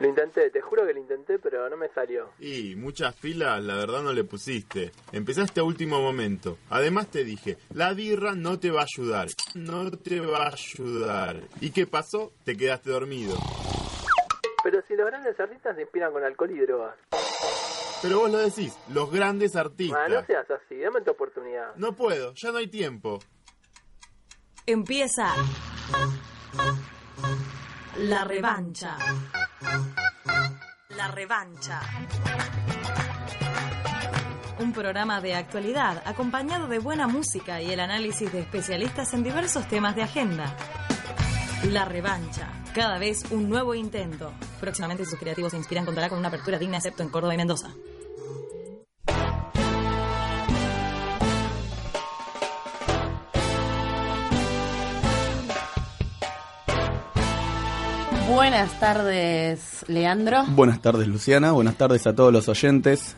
Lo intenté, te juro que lo intenté, pero no me salió. Y muchas filas, la verdad no le pusiste. Empezaste a último momento. Además te dije, la birra no te va a ayudar. No te va a ayudar. ¿Y qué pasó? Te quedaste dormido. Pero si los grandes artistas se inspiran con alcohol y drogas. Pero vos lo decís, los grandes artistas. Ah, no seas así, dame tu oportunidad. No puedo, ya no hay tiempo. Empieza la revancha. La revancha. Un programa de actualidad acompañado de buena música y el análisis de especialistas en diversos temas de agenda. La revancha. Cada vez un nuevo intento. Próximamente sus creativos se inspiran contará con una apertura digna excepto en Córdoba y Mendoza. Buenas tardes, Leandro. Buenas tardes, Luciana. Buenas tardes a todos los oyentes.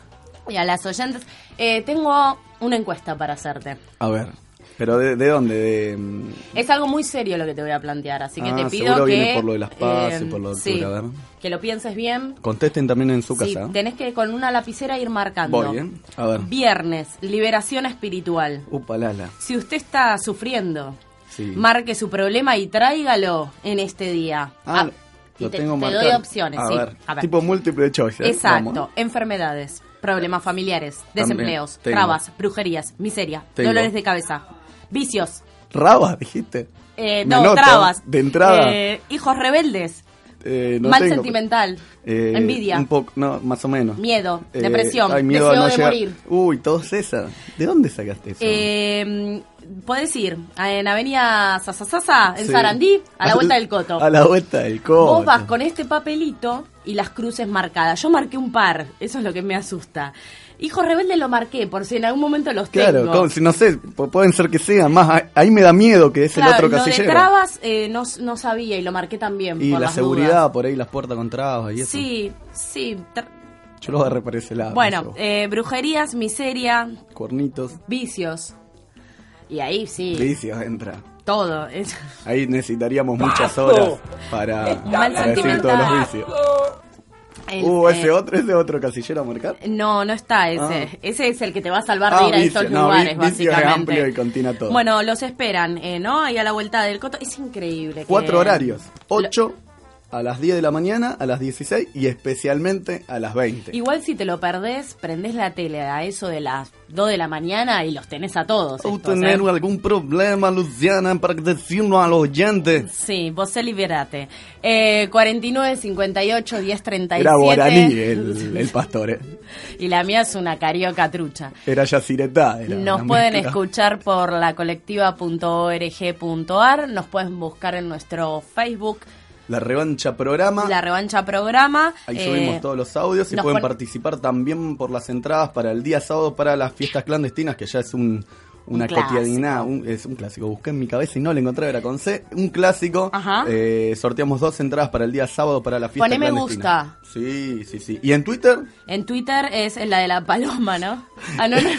Y a las oyentes. Eh, tengo una encuesta para hacerte. A ver, ¿pero de, de dónde? De, mm, Es algo muy serio lo que te voy a plantear, así que Ah, te pido seguro que... viene por lo de las paz y por lo de sí, octubre, a ver. que lo pienses bien. Contesten también en su Sí, casa. tenés que con una lapicera ir marcando. Voy, ¿eh? A ver. Viernes, liberación espiritual. Upa, lala. Si usted está sufriendo, Sí. marque su problema y tráigalo en este día. Ah, y lo te, tengo te doy opciones, a sí. Ver, A ver. Tipo múltiple choice. ¿eh? Exacto. Vamos. Enfermedades, problemas familiares, desempleos, tengo. trabas, brujerías, miseria, Tengo. dolores de cabeza, vicios, Raba, dijiste. eh, no, trabas, De entrada. eh, hijos rebeldes, eh, no mal tengo. sentimental, Eh, envidia, Un poco, no, más o menos. miedo, Eh, depresión, ay, miedo deseo no de llegar- morir. Uy, todos esas. ¿De dónde sacaste eso? Eh, podés ir en Avenida Sasasasa, en Sí. Sarandí, a la vuelta del Coto. A la vuelta del coto. Vos vas con este papelito y las cruces marcadas. Yo marqué un par, eso es lo que me asusta. Hijo rebelde lo marqué, por si en algún momento los Claro, tengo. si no sé, pu- pueden ser que sean más. ahí- me da miedo que es Claro, el otro lo de casillero. trabas eh, no, no sabía y lo marqué también. y por la las seguridad dudas. por ahí, las puertas con trabas y eso. Sí, sí. Yo los agarré por ese lado. Bueno, eh, brujerías, miseria, Cuernitos, vicios. Y ahí sí, vicios entra. todo. Ahí necesitaríamos muchas horas para, para decir todos los vicios. Es, Uh, eh, ese otro, ese otro casillero a marcar. No, no está ese. Ah. Ese es el que te va a salvar de Ah, ir a vicio, estos no, lugares, vicio es básicamente. amplio y contina todo. Bueno, los esperan, eh, ¿no? Ahí a la vuelta del coto. Es increíble. que- Cuatro horarios. 8 a las 10 de la mañana, a las 16 y especialmente a las 20. Igual si te lo perdés, prendés la tele a eso de las 2 de la mañana y los tenés a todos. ¿O estos, tener ¿eh? algún problema, Luciana, para decirlo a los oyentes? Sí, vos se liberate. Eh, 49, 58, 10, 37. Era guaraní el, el pastor, eh. Y la mía es una carioca trucha. Era yaciretá. Era Nos pueden mezcla. escuchar por la colectiva.org.ar, nos pueden buscar en nuestro Facebook, La revancha programa. La Revancha Programa. Ahí Eh, subimos todos los audios y pueden participar también por las entradas para el día sábado para las fiestas clandestinas, que ya es un, una Un clásico. cotidianidad, un- es un clásico. Busqué en mi cabeza y no lo encontré, era con C, un clásico. Ajá. Eh, sorteamos dos entradas para el día sábado para la fiesta Poné me clandestina. Sí, sí, sí. ¿Y en Twitter? En Twitter es la de la paloma, ¿no? Ah, no, no,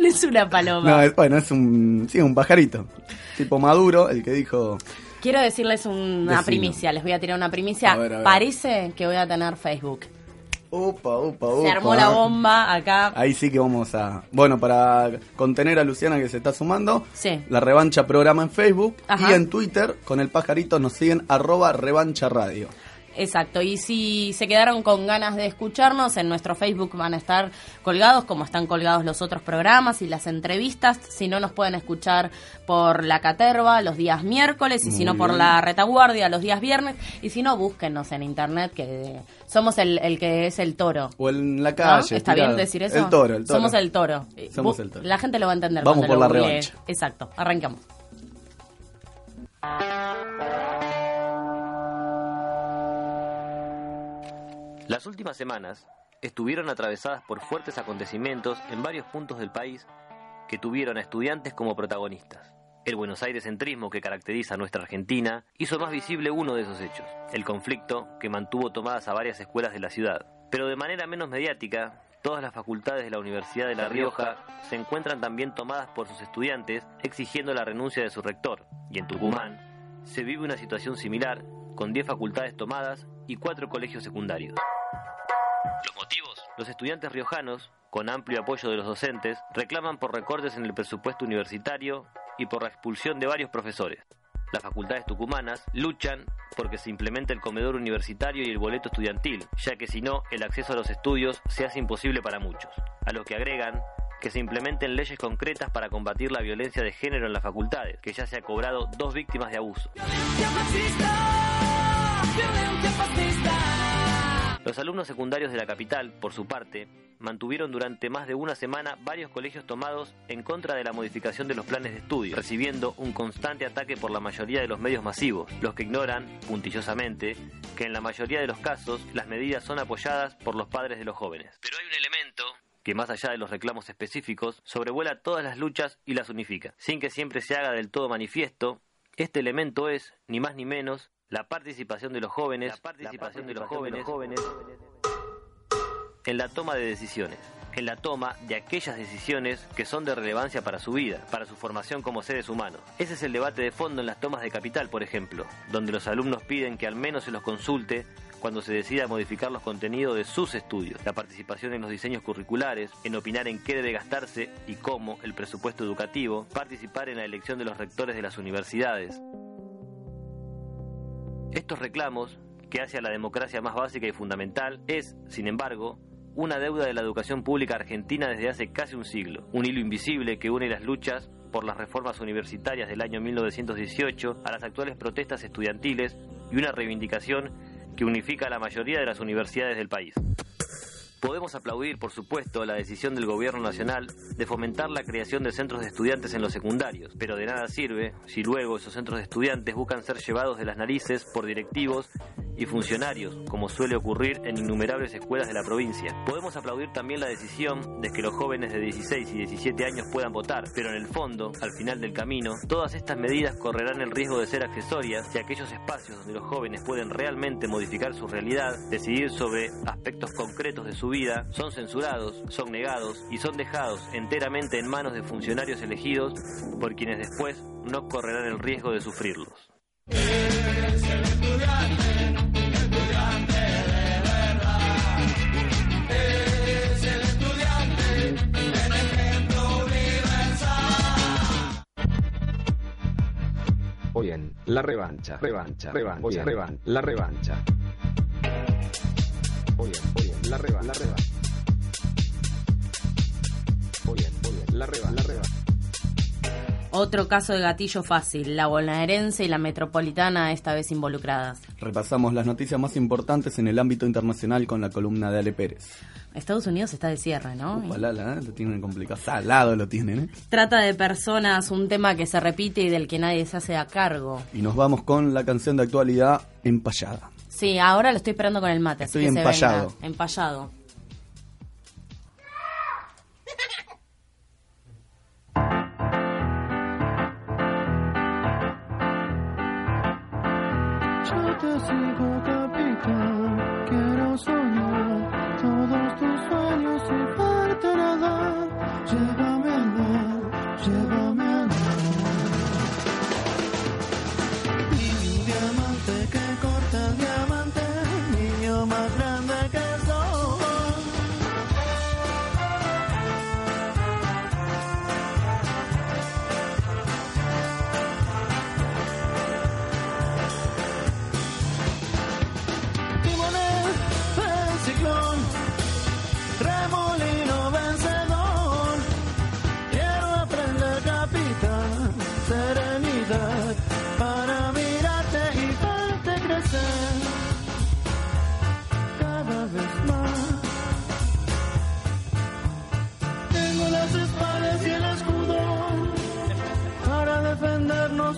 no es una paloma. No, es, bueno, es un, sí, un pajarito. Tipo Maduro, el que dijo... Quiero decirles una primicia, les voy a tirar una primicia. A ver, a ver. Parece que voy a tener Facebook. Upa, upa, upa. Se armó la bomba acá. Ahí sí que vamos a... Bueno, para contener a Luciana que se está sumando, Sí. la revancha programa en Facebook Ajá. y en Twitter con el pajarito nos siguen arroba revancha radio. Exacto, y si se quedaron con ganas de escucharnos, en nuestro Facebook van a estar colgados, como están colgados los otros programas y las entrevistas. Si no, nos pueden escuchar por la Caterva los días miércoles, y si no, por la Retaguardia los días viernes. Y si no, búsquenos en internet, que somos el, el que es el toro. O en la ¿no? calle. ¿Está tirado. bien decir eso? El toro, el toro. Somos el toro. Somos el toro. La gente lo va a entender. Vamos por la revancha. Exacto, arrancamos. Las últimas semanas estuvieron atravesadas por fuertes acontecimientos en varios puntos del país que tuvieron a estudiantes como protagonistas. El Buenos Aires centrismo que caracteriza a nuestra Argentina hizo más visible uno de esos hechos, el conflicto que mantuvo tomadas a varias escuelas de la ciudad. Pero de manera menos mediática, todas las facultades de la Universidad de La Rioja se encuentran también tomadas por sus estudiantes exigiendo la renuncia de su rector. Y en Tucumán se vive una situación similar, con 10 facultades tomadas y 4 colegios secundarios. Los motivos. Los estudiantes riojanos, con amplio apoyo de los docentes, reclaman por recortes en el presupuesto universitario y por la expulsión de varios profesores. Las facultades tucumanas luchan porque se implemente el comedor universitario y el boleto estudiantil, ya que si no, el acceso a los estudios se hace imposible para muchos. A lo que agregan que se implementen leyes concretas para combatir la violencia de género en las facultades, que ya se ha cobrado dos víctimas de abuso. Los alumnos secundarios de la capital, por su parte, mantuvieron durante más de una semana varios colegios tomados en contra de la modificación de los planes de estudio, recibiendo un constante ataque por la mayoría de los medios masivos, los que ignoran, puntillosamente, que en la mayoría de los casos las medidas son apoyadas por los padres de los jóvenes. Pero hay un elemento que más allá de los reclamos específicos, sobrevuela todas las luchas y las unifica. Sin que siempre se haga del todo manifiesto, este elemento es, ni más ni menos, la participación de los jóvenes, la participación, de, los jóvenes, en la toma de decisiones, en la toma de aquellas decisiones que son de relevancia para su vida, para su formación como seres humanos. Ese es el debate de fondo en las tomas de capital, por ejemplo, donde los alumnos piden que al menos se los consulte cuando se decida modificar los contenidos de sus estudios, la participación en los diseños curriculares, en opinar en qué debe gastarse y cómo el presupuesto educativo, participar en la elección de los rectores de las universidades. Estos reclamos, que hacia la democracia más básica y fundamental, es, sin embargo, una deuda de la educación pública argentina desde hace casi un siglo, un hilo invisible que une las luchas por las reformas universitarias del año 1918 a las actuales protestas estudiantiles y una reivindicación que unifica a la mayoría de las universidades del país. Podemos aplaudir, por supuesto, la decisión del Gobierno Nacional de fomentar la creación de centros de estudiantes en los secundarios, pero de nada sirve si luego esos centros de estudiantes buscan ser llevados de las narices por directivos y funcionarios, como suele ocurrir en innumerables escuelas de la provincia. Podemos aplaudir también la decisión de que los jóvenes de 16 y 17 años puedan votar, pero en el fondo, al final del camino, todas estas medidas correrán el riesgo de ser accesorias y aquellos espacios donde los jóvenes pueden realmente modificar su realidad, decidir sobre aspectos concretos de su vida, son censurados, son negados y son dejados enteramente en manos de funcionarios elegidos por quienes después no correrán el riesgo de sufrirlos. Hoy La Revancha, Revancha, Revancha, Revancha, La Revancha. La Revancha, La Revancha. Hoy en, hoy en, La Revancha, La Revancha. Otro caso de gatillo fácil, la bonaerense y la metropolitana esta vez involucradas. Repasamos las noticias más importantes en el ámbito internacional con la columna de Ale Pérez. Estados Unidos está de cierre, ¿no? Upalala, ¿eh? Lo tienen complicado. Salado lo tienen, ¿eh? Trata de personas, un tema que se repite y del que nadie se hace a cargo. Y nos vamos con la canción de actualidad Empallada. Sí, ahora lo estoy esperando con el mate. así Estoy que se empallado. venga. Empallado.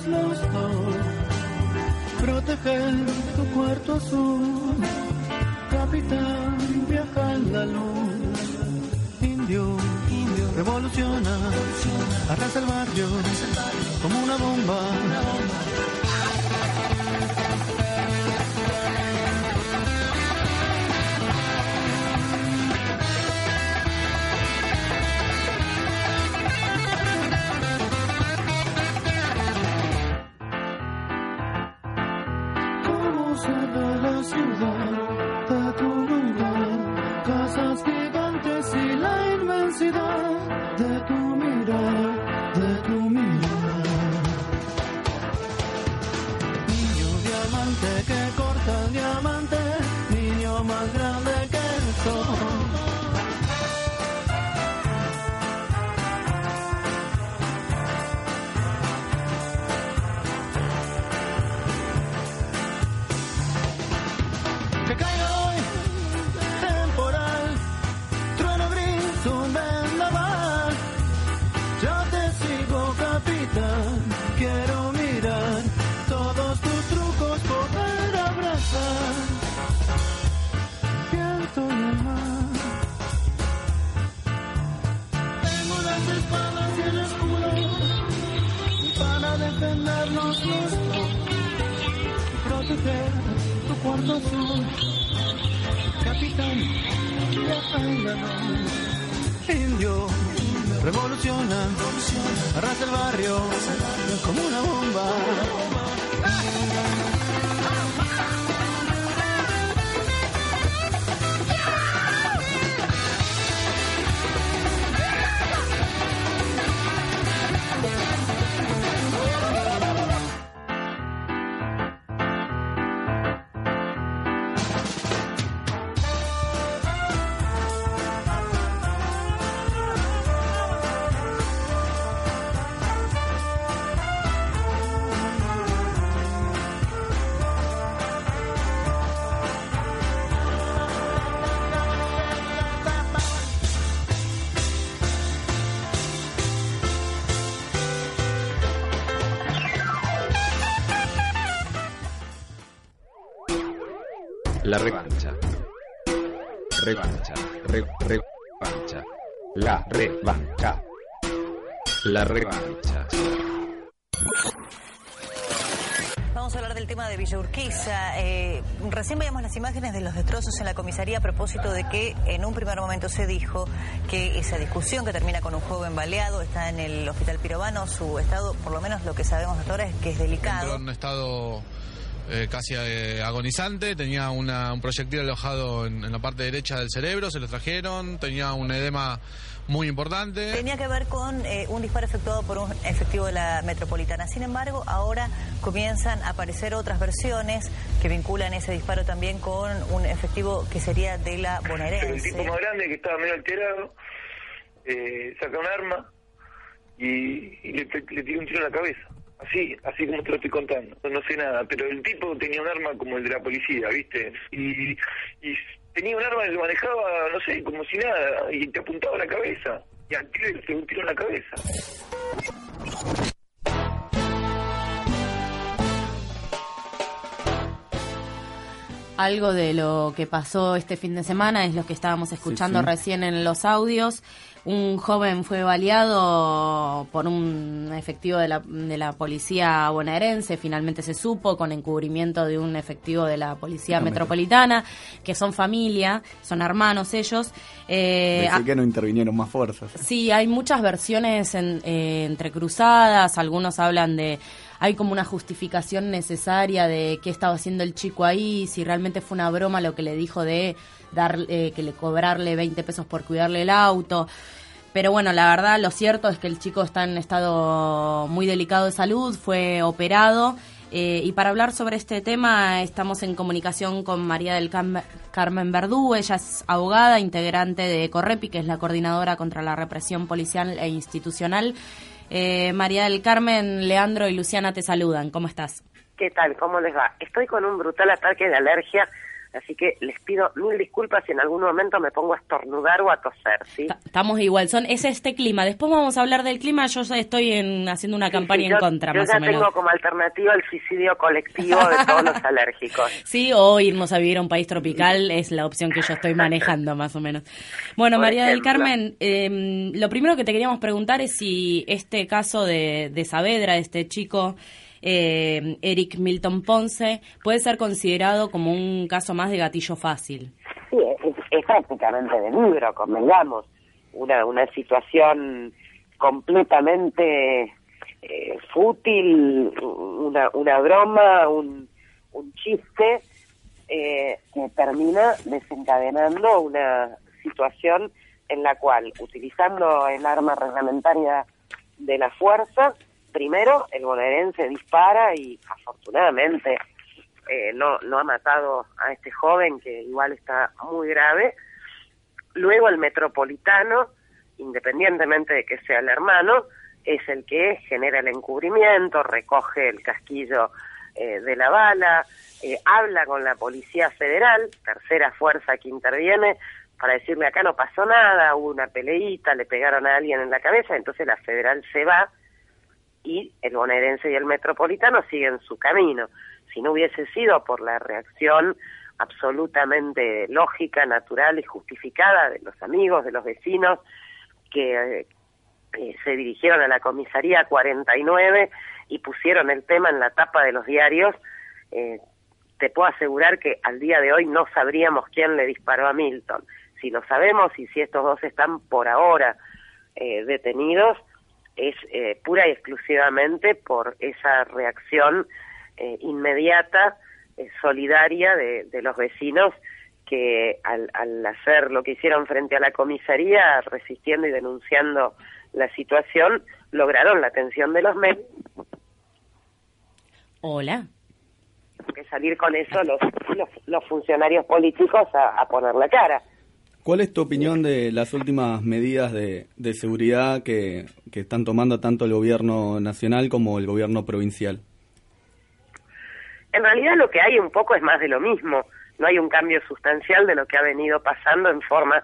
los dos, proteger tu cuarto azul, capitán, viaja en la luz, indio, indio revoluciona, revoluciona arrasa el barrio, como. Una bomba. La revancha. Vamos a hablar del tema de Villa Urquiza. Eh, recién veíamos las imágenes de los destrozos en la comisaría a propósito de que en un primer momento se dijo que esa discusión que termina con un joven baleado está en el hospital pirobano. Su estado, por lo menos lo que sabemos hasta ahora, es que es Entró delicado. en un estado eh, casi eh, agonizante, tenía una- un proyectil alojado en, en la parte derecha del cerebro, se lo trajeron, tenía un edema muy importante. Tenía que ver con eh, un disparo efectuado por un efectivo de la metropolitana. Sin embargo, ahora comienzan a aparecer otras versiones que vinculan ese disparo también con un efectivo que sería de la Pero el bonaerense. tipo más grande que estaba medio alterado eh, saca un arma y, y le, le tira un tiro en la cabeza. Así, así como te lo estoy contando. No, no sé nada, pero el tipo tenía un arma como el de la policía, ¿viste? Y, y tenía un arma que lo manejaba, no sé, como si nada, y te apuntaba la cabeza. Y al tiro pegó un tiro la cabeza. Algo de lo que pasó este fin de semana es lo que estábamos escuchando sí. recién en los audios. Un joven fue baleado por un efectivo de la, de la policía bonaerense, finalmente se supo, con encubrimiento de un efectivo de la policía No me- metropolitana, que son familia, son hermanos ellos. Eh, Pensé que no intervinieron más fuerzas. Sí, hay muchas versiones en, eh, entrecruzadas, algunos hablan de, hay como una justificación necesaria de qué estaba haciendo el chico ahí, si realmente fue una broma lo que le dijo de dar, eh, que le cobrarle 20 pesos por cuidarle el auto. Pero bueno, la verdad, lo cierto es que el chico está en estado muy delicado de salud, fue operado. eh, y para hablar sobre este tema estamos en comunicación con María del Carmen Verdú. Ella es abogada, integrante de Correpi, que es la coordinadora contra la represión policial e institucional. Eh, María del Carmen, Leandro y Luciana te saludan. ¿Cómo estás? ¿Qué tal? ¿Cómo les va? Estoy con un brutal ataque de alergia, Así que les pido mil disculpas si en algún momento me pongo a estornudar o a toser, ¿sí? Estamos igual, son es este clima. Después vamos a hablar del clima. Yo ya estoy en, haciendo una campaña Sí, en contra, yo más ya o menos. tengo como alternativa el suicidio colectivo de todos los alérgicos. Sí, o irnos a vivir a un país tropical es la opción que yo estoy manejando, más o menos. Bueno, Por María del ejemplo. Carmen, eh, lo primero que te queríamos preguntar es si este caso de, de Saavedra, este chico eh, Eric Milton Ponce, puede ser considerado como un caso más de gatillo fácil. Sí, es, prácticamente de libro, convengamos. Una, una situación completamente eh, fútil, una, una broma, un, un chiste eh, que termina desencadenando una situación en la cual, utilizando el arma reglamentaria de la fuerza, primero el bonaerense dispara y afortunadamente eh, no, no ha matado a este joven que igual está muy grave. Luego el metropolitano, independientemente de que sea el hermano, es el que genera el encubrimiento, recoge el casquillo eh, de la bala, eh, habla con la Policía Federal, tercera fuerza que interviene, para decirle acá no pasó nada, hubo una peleita, le pegaron a alguien en la cabeza, entonces la Federal se va y el bonaerense y el metropolitano siguen su camino. Si no hubiese sido por la reacción absolutamente lógica, natural y justificada de los amigos, de los vecinos que eh, se dirigieron a la comisaría 49 y pusieron el tema en la tapa de los diarios, eh, te puedo asegurar que al día de hoy no sabríamos quién le disparó a Milton. Si lo sabemos y si estos dos están por ahora eh, detenidos, es eh, pura y exclusivamente por esa reacción eh, inmediata, eh, solidaria de, de los vecinos que al, al hacer lo que hicieron frente a la comisaría, resistiendo y denunciando la situación, lograron la atención de los medios, Hola. que salir con eso los, los, los funcionarios políticos a, a poner la cara. ¿Cuál es tu opinión de las últimas medidas de, de seguridad que, que están tomando tanto el gobierno nacional como el gobierno provincial? En realidad lo que hay un poco es más de lo mismo, no hay un cambio sustancial de lo que ha venido pasando en forma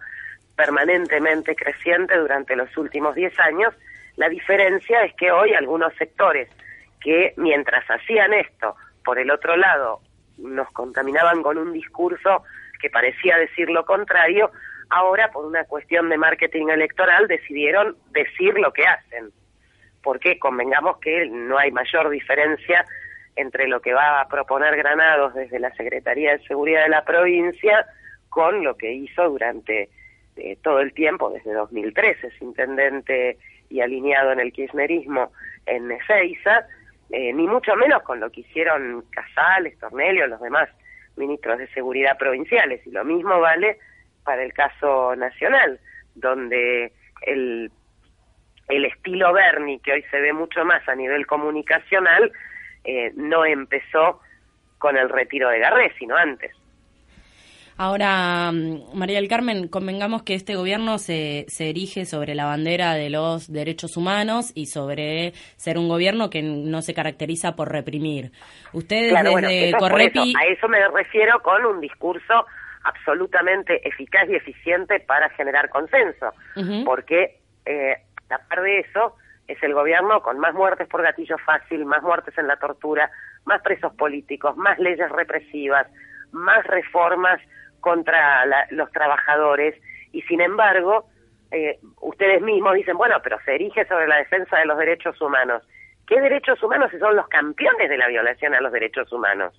permanentemente creciente durante los últimos 10 años. La diferencia es que hoy algunos sectores que mientras hacían esto, por el otro lado, nos contaminaban con un discurso que parecía decir lo contrario, ahora por una cuestión de marketing electoral decidieron decir lo que hacen. Porque convengamos que no hay mayor diferencia entre lo que va a proponer Granados desde la Secretaría de Seguridad de la provincia con lo que hizo durante eh, todo el tiempo, desde 2013, es intendente y alineado en el kirchnerismo en Ezeiza, eh, ni mucho menos con lo que hicieron Casales, Tornelio, los demás ministros de seguridad provinciales. Y lo mismo vale para el caso nacional, donde el, el estilo Bernie, que hoy se ve mucho más a nivel comunicacional, eh, no empezó con el retiro de Garré, sino antes. Ahora, mm, María del Carmen, convengamos que este gobierno se, se erige sobre la bandera de los derechos humanos y sobre ser un gobierno que no se caracteriza por reprimir. Ustedes Claro, bueno, desde eso Correpi... eso. A eso me refiero con un discurso absolutamente eficaz y eficiente para generar consenso, porque eh, a par de eso es el gobierno con más muertes por gatillo fácil, más muertes en la tortura, más presos políticos, más leyes represivas, más reformas contra la- los trabajadores y sin embargo eh, ustedes mismos dicen, bueno, pero se erige sobre la defensa de los derechos humanos. ¿Qué derechos humanos si son los campeones de la violación a los derechos humanos?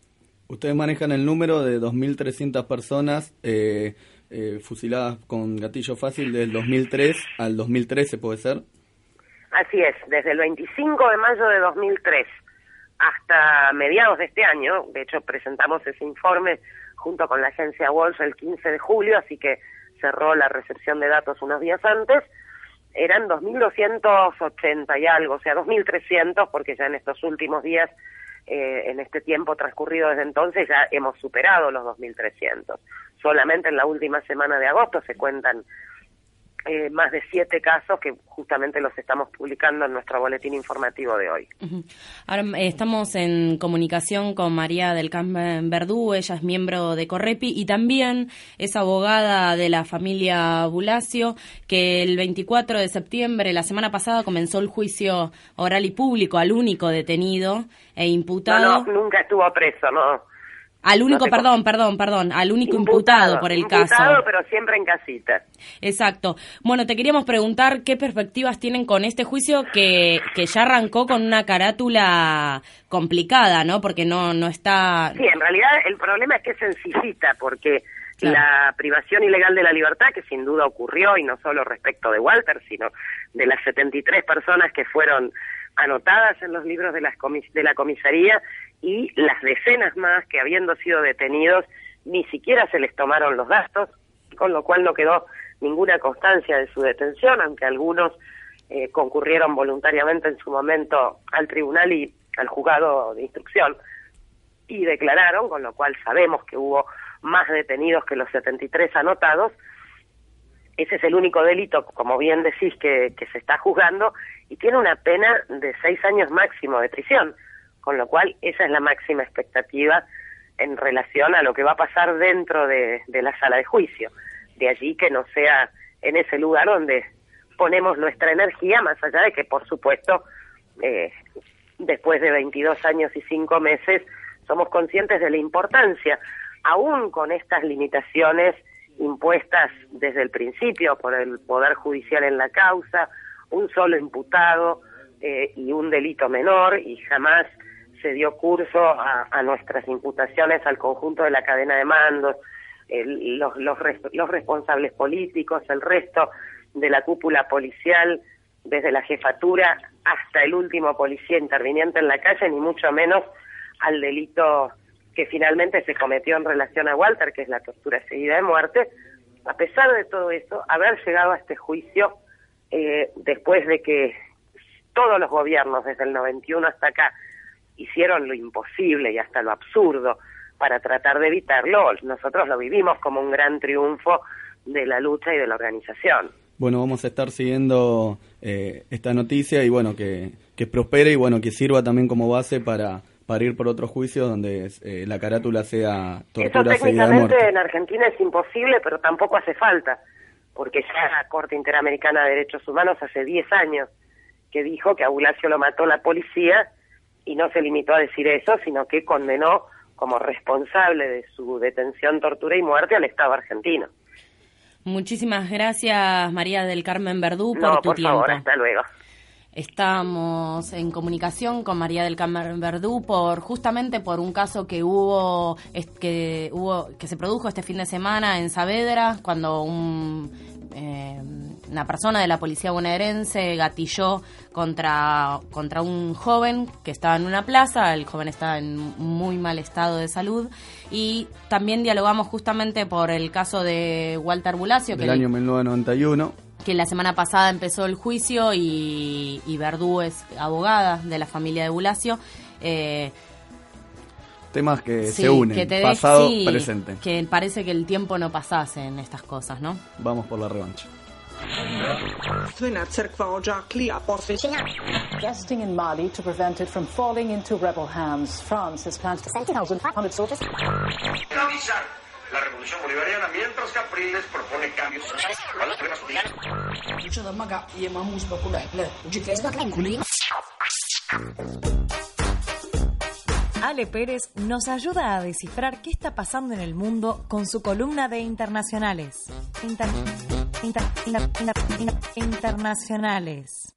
Ustedes manejan el número de 2.300 personas eh, eh, fusiladas con gatillo fácil del 2003 al 2013, ¿puede ser? Así es, desde el 25 de mayo de 2003 hasta mediados de este año, de hecho presentamos ese informe junto con la agencia Walsh el 15 de julio, así que cerró la recepción de datos unos días antes, eran 2.280 y algo, o sea, 2.300, porque ya en estos últimos días, eh, en este tiempo transcurrido desde entonces, ya hemos superado los 2.300. Solamente en la última semana de agosto se cuentan eh, más de siete casos que justamente los estamos publicando en nuestro boletín informativo de hoy. Ahora eh, estamos en comunicación con María del Carmen Verdú, ella es miembro de Correpi y también es abogada de la familia Bulacio, que el 24 de septiembre, la semana pasada, comenzó el juicio oral y público al único detenido e imputado. No, no, nunca estuvo preso, no. Al único, No perdón, perdón, perdón, al único imputado, por el imputado, caso. pero siempre en casita. Exacto. Bueno, te queríamos preguntar qué perspectivas tienen con este juicio que, que ya arrancó con una carátula complicada, ¿no? Porque no, no está... Sí, en realidad el problema es que es sencillita, porque Claro. la privación ilegal de la libertad, que sin duda ocurrió, y no solo respecto de Walter, sino de las 73 personas que fueron anotadas en los libros de, las comis- de la comisaría, y las decenas más que habiendo sido detenidos, ni siquiera se les tomaron los gastos, con lo cual no quedó ninguna constancia de su detención, aunque algunos eh, concurrieron voluntariamente en su momento al tribunal y al juzgado de instrucción y declararon, con lo cual sabemos que hubo más detenidos que los 73 anotados. Ese es el único delito, como bien decís, que, que se está juzgando y tiene una pena de seis años máximo de prisión, con lo cual esa es la máxima expectativa en relación a lo que va a pasar dentro de, la sala de juicio. De allí que no sea en ese lugar donde ponemos nuestra energía, más allá de que, por supuesto, eh, después de 22 años y 5 meses, somos conscientes de la importancia, aún con estas limitaciones impuestas desde el principio por el Poder Judicial en la causa, un solo imputado eh, y un delito menor, y jamás se dio curso a, a nuestras imputaciones al conjunto de la cadena de mandos, el- los, los, los responsables políticos, el resto de la cúpula policial, desde la jefatura hasta el último policía interviniente en la calle, ni mucho menos al delito que finalmente se cometió en relación a Walter, que es la tortura seguida de muerte. A pesar de todo eso, haber llegado a este juicio eh, después de que todos los gobiernos, desde el 91 hasta acá, hicieron lo imposible y hasta lo absurdo para tratar de evitarlo, nosotros lo vivimos como un gran triunfo de la lucha y de la organización. Bueno, vamos a estar siguiendo eh, esta noticia y bueno, que, que prospere y bueno, que sirva también como base para, para ir por otros juicios donde eh, la carátula sea Eso tortura de técnicamente en Argentina es imposible, pero tampoco hace falta, porque ya la Corte Interamericana de Derechos Humanos hace 10 años que dijo que a Bulacio lo mató la policía y no se limitó a decir eso, sino que condenó como responsable de su detención, tortura y muerte al Estado argentino. Muchísimas gracias, María del Carmen Verdú, por No, tu por tiempo. favor, hasta luego. Estamos en comunicación con María del Carmen Verdú por justamente por un caso que hubo que hubo que se produjo este fin de semana en Saavedra cuando un, eh, una persona de la policía bonaerense gatilló contra contra un joven que estaba en una plaza. El joven estaba en muy mal estado de salud y también dialogamos justamente por el caso de Walter Bulacio que Del año 1991. que la semana pasada empezó el juicio y, y Verdú es abogada de la familia de Bulacio. Eh, Temas que sí, se unen, que te de- pasado, sí, presente. Que parece que el tiempo no pasase en estas cosas, ¿no? Vamos por la revancha. In Mali to prevent it from falling into rebel hands. France has planned to send 1,500 soldiers. Finalizar la revolución bolivariana mientras Capriles propone cambios sociales a los problemas Ale Pérez nos ayuda a descifrar qué está pasando en el mundo con su columna de internacionales. Inter- inter- inter- inter- inter- internacionales.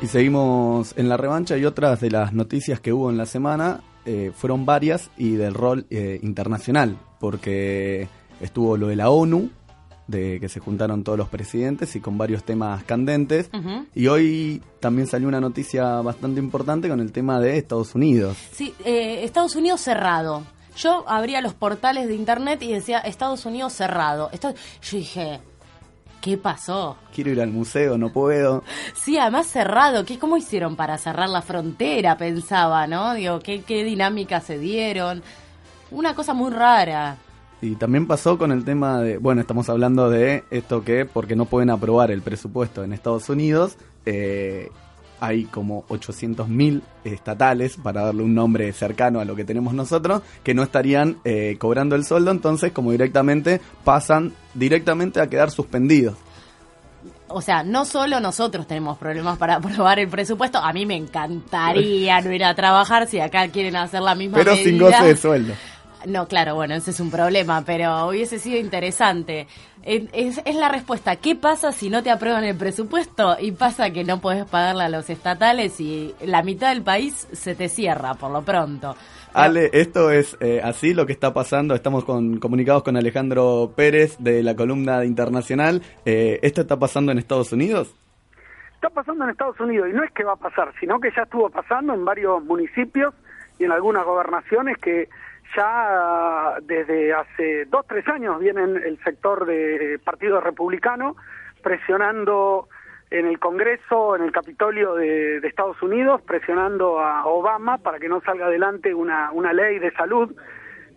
Y seguimos en la revancha y otras de las noticias que hubo en la semana eh, fueron varias y del rol eh, internacional, porque estuvo lo de la ONU, de que se juntaron todos los presidentes y con varios temas candentes. Y hoy también salió una noticia bastante importante con el tema de Estados Unidos. Sí, eh, Estados Unidos cerrado. Yo abría los portales de internet y decía Estados Unidos cerrado. Esta- Yo dije, ¿qué pasó? Quiero ir al museo, no puedo. Sí, además cerrado. ¿Qué, ¿Cómo hicieron para cerrar la frontera? Pensaba, ¿no? Digo, ¿qué, qué dinámica se dieron? Una cosa muy rara. Y también pasó con el tema de, bueno, estamos hablando de esto que, porque no pueden aprobar el presupuesto en Estados Unidos, eh, hay como 800.000 estatales, para darle un nombre cercano a lo que tenemos nosotros, que no estarían eh, cobrando el sueldo, entonces como directamente pasan directamente a quedar suspendidos. O sea, no solo nosotros tenemos problemas para aprobar el presupuesto, a mí me encantaría no ir a trabajar si acá quieren hacer la misma Pero sin goce de sueldo. No, claro, bueno, ese es un problema, pero hubiese sido interesante. Es, la respuesta. ¿Qué pasa si no te aprueban el presupuesto? Y pasa que no podés pagarle a los estatales y la mitad del país se te cierra, por lo pronto. Ale, esto es eh, así lo que está pasando. Estamos con, comunicados con Alejandro Pérez de la columna Internacional. Eh, ¿Esto está pasando en Estados Unidos? Está pasando en Estados Unidos y no es que va a pasar, sino que ya estuvo pasando en varios municipios y en algunas gobernaciones que ya desde hace dos, tres años vienen el sector de Partido Republicano presionando en el Congreso, en el Capitolio de, Estados Unidos, presionando a Obama para que no salga adelante una, una ley de salud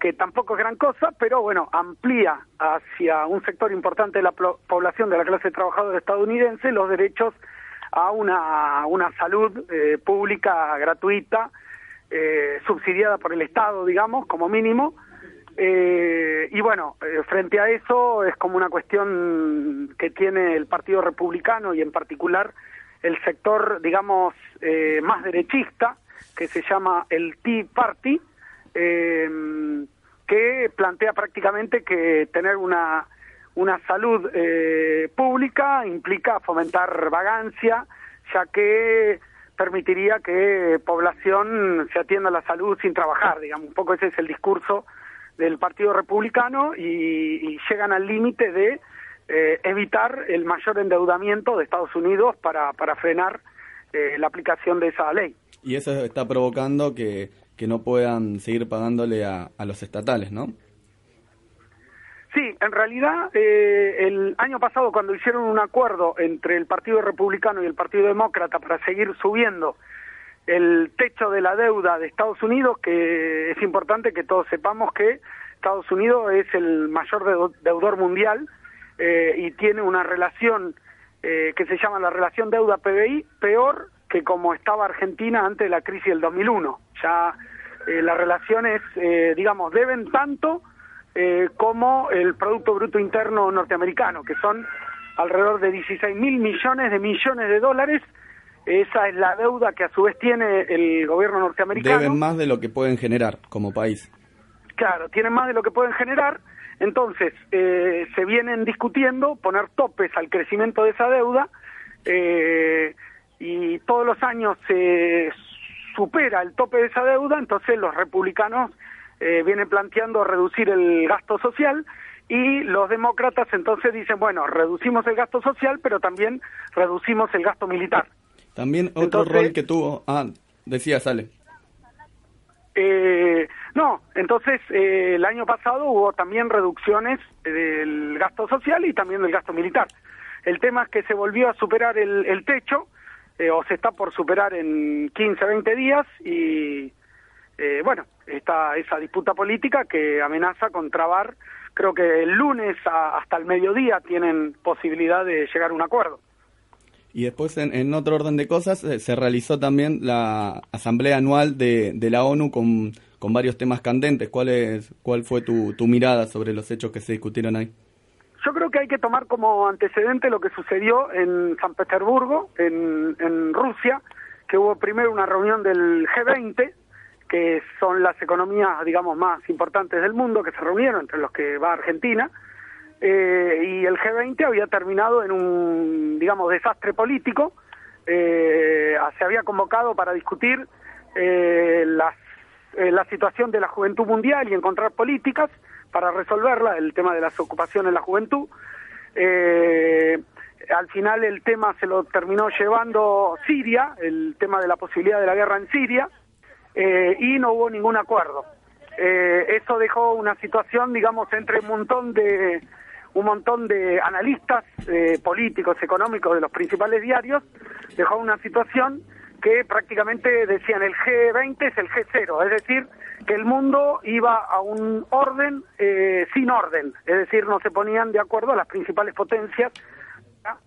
que tampoco es gran cosa, pero bueno, amplía hacia un sector importante de la población de la clase trabajadora estadounidense los derechos a una, una salud eh, pública gratuita, eh, subsidiada por el Estado, digamos, como mínimo. Eh, y bueno, eh, frente a eso es como una cuestión que tiene el Partido Republicano y en particular el sector, digamos, eh, más derechista, que se llama el Tea Party, eh, que plantea prácticamente que tener una, una salud pública implica fomentar vagancia, ya que permitiría que población se atienda a la salud sin trabajar, digamos, un poco ese es el discurso del Partido Republicano y, y llegan al límite de eh, evitar el mayor endeudamiento de Estados Unidos para, para frenar eh, la aplicación de esa ley. Y eso está provocando que, que no puedan seguir pagándole a, a los estatales, ¿no? Sí, en realidad eh, el año pasado cuando hicieron un acuerdo entre el Partido Republicano y el Partido Demócrata para seguir subiendo el techo de la deuda de Estados Unidos, que es importante que todos sepamos que Estados Unidos es el mayor deu- deudor mundial eh, y tiene una relación eh, que se llama la relación deuda-PBI peor que como estaba Argentina antes de la crisis del 2001. Ya eh, las relaciones, eh, digamos, deben tanto eh, como el Producto Bruto Interno norteamericano, que son alrededor de 16 mil millones de millones de dólares. Esa es la deuda que a su vez tiene el gobierno norteamericano. Deben más de lo que pueden generar como país. Claro, tienen más de lo que pueden generar. Entonces, eh, se vienen discutiendo poner topes al crecimiento de esa deuda eh, y todos los años se supera el tope de esa deuda, entonces los republicanos eh, vienen planteando reducir el gasto social y los demócratas entonces dicen, bueno, reducimos el gasto social, pero también reducimos el gasto militar. También otro Entonces- rol que tuvo... Ah, decía, sale. Eh, no, entonces eh, el año pasado hubo también reducciones del gasto social y también del gasto militar. El tema es que se volvió a superar el, el techo, eh, o se está por superar en 15, 20 días, y eh, bueno, está esa disputa política que amenaza con trabar, creo que el lunes a- hasta el mediodía tienen posibilidad de llegar a un acuerdo. Y después, en, en otro orden de cosas, eh, se realizó también la asamblea anual de, de la ONU con, con varios temas candentes. ¿Cuál, es, ¿Cuál fue tu, tu mirada sobre los hechos que se discutieron ahí? Yo creo que hay que tomar como antecedente lo que sucedió en San Petersburgo, en, en Rusia, que hubo primero una reunión del G20, que son las economías, digamos, más importantes del mundo, que se reunieron, entre los que va Argentina, eh, y el G20 había terminado en un, digamos, desastre político. Eh, se había convocado para discutir eh, las, eh, la situación de la juventud mundial y encontrar políticas para resolverla, el tema de las ocupaciones en la juventud. Eh, al final el tema se lo terminó llevando Siria, el tema de la posibilidad de la guerra en Siria, eh, y no hubo ningún acuerdo. Eh, eso dejó una situación, digamos, entre un montón de un montón de analistas eh, políticos, económicos de los principales diarios, dejó una situación que prácticamente decían el G20 es el G0, es decir, que el mundo iba a un orden eh, sin orden, es decir, no se ponían de acuerdo las principales potencias para